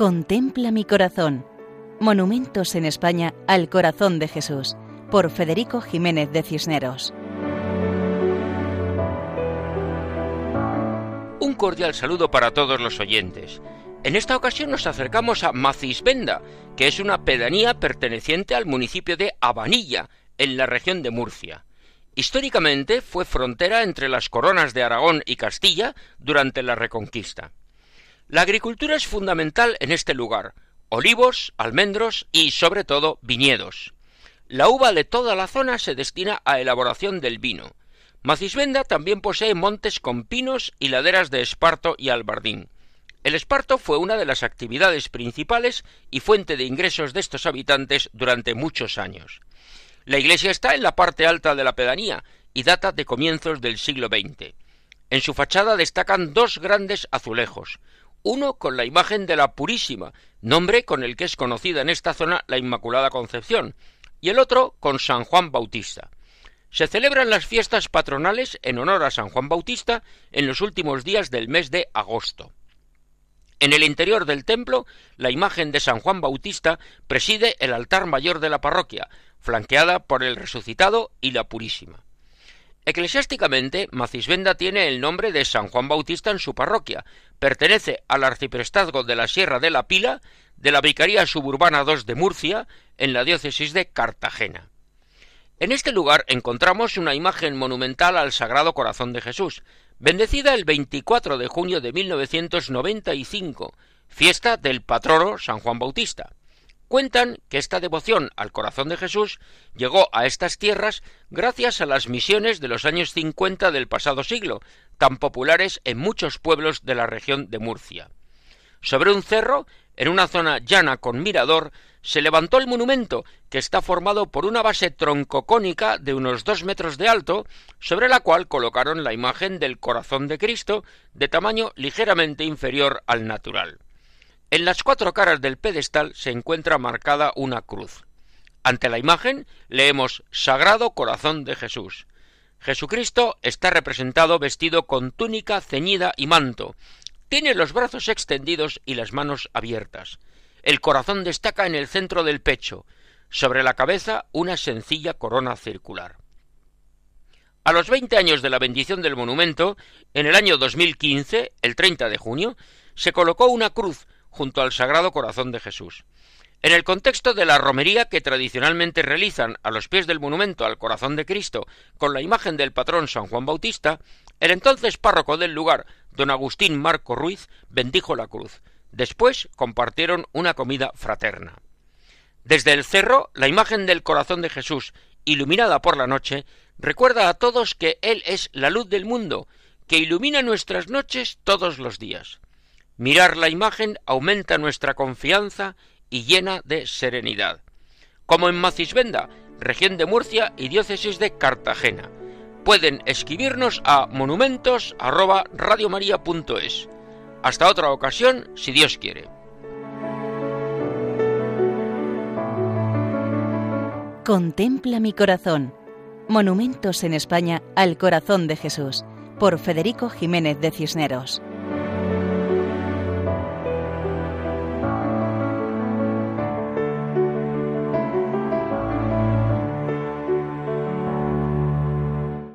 Contempla mi corazón. Monumentos en España al corazón de Jesús, por Federico Jiménez de Cisneros. Un cordial saludo para todos los oyentes. En esta ocasión nos acercamos a Macisbenda, que es una pedanía perteneciente al municipio de Abanilla, en la región de Murcia. Históricamente fue frontera entre las coronas de Aragón y Castilla durante la Reconquista. La agricultura es fundamental en este lugar, olivos, almendros y, sobre todo, viñedos. La uva de toda la zona se destina a elaboración del vino. Macisbenda también posee montes con pinos y laderas de esparto y albardín. El esparto fue una de las actividades principales y fuente de ingresos de estos habitantes durante muchos años. La iglesia está en la parte alta de la pedanía y data de comienzos del siglo XX. En su fachada destacan dos grandes azulejos, uno con la imagen de la Purísima, nombre con el que es conocida en esta zona la Inmaculada Concepción, y el otro con San Juan Bautista. Se celebran las fiestas patronales en honor a San Juan Bautista en los últimos días del mes de agosto. En el interior del templo, la imagen de San Juan Bautista preside el altar mayor de la parroquia, flanqueada por el resucitado y la Purísima. Eclesiásticamente, Macisbenda tiene el nombre de San Juan Bautista en su parroquia, pertenece al arciprestazgo de la Sierra de la Pila, de la Vicaría Suburbana II de Murcia, en la diócesis de Cartagena. En este lugar encontramos una imagen monumental al Sagrado Corazón de Jesús, bendecida el 24 de junio de 1995, fiesta del patrono San Juan Bautista. Cuentan que esta devoción al corazón de Jesús llegó a estas tierras gracias a las misiones de los años 50 del pasado siglo, tan populares en muchos pueblos de la región de Murcia. Sobre un cerro, en una zona llana con mirador, se levantó el monumento, que está formado por una base troncocónica de unos dos metros de alto, sobre la cual colocaron la imagen del corazón de Cristo, de tamaño ligeramente inferior al natural. En las cuatro caras del pedestal se encuentra marcada una cruz. Ante la imagen leemos Sagrado Corazón de Jesús. Jesucristo está representado vestido con túnica ceñida y manto. Tiene los brazos extendidos y las manos abiertas. El corazón destaca en el centro del pecho. Sobre la cabeza una sencilla corona circular. A los veinte años de la bendición del monumento, en el año 2015, el 30 de junio, se colocó una cruz junto al Sagrado Corazón de Jesús. En el contexto de la romería que tradicionalmente realizan a los pies del monumento al Corazón de Cristo con la imagen del patrón San Juan Bautista, el entonces párroco del lugar, don Agustín Marco Ruiz, bendijo la cruz. Después compartieron una comida fraterna. Desde el cerro, la imagen del corazón de Jesús, iluminada por la noche, recuerda a todos que Él es la luz del mundo, que ilumina nuestras noches todos los días. Mirar la imagen aumenta nuestra confianza y llena de serenidad. Como en Macisbenda, región de Murcia y diócesis de Cartagena. Pueden escribirnos a monumentos@radiomaria.es. Hasta otra ocasión, si Dios quiere. Contempla mi corazón. Monumentos en España al corazón de Jesús, por Federico Jiménez de Cisneros.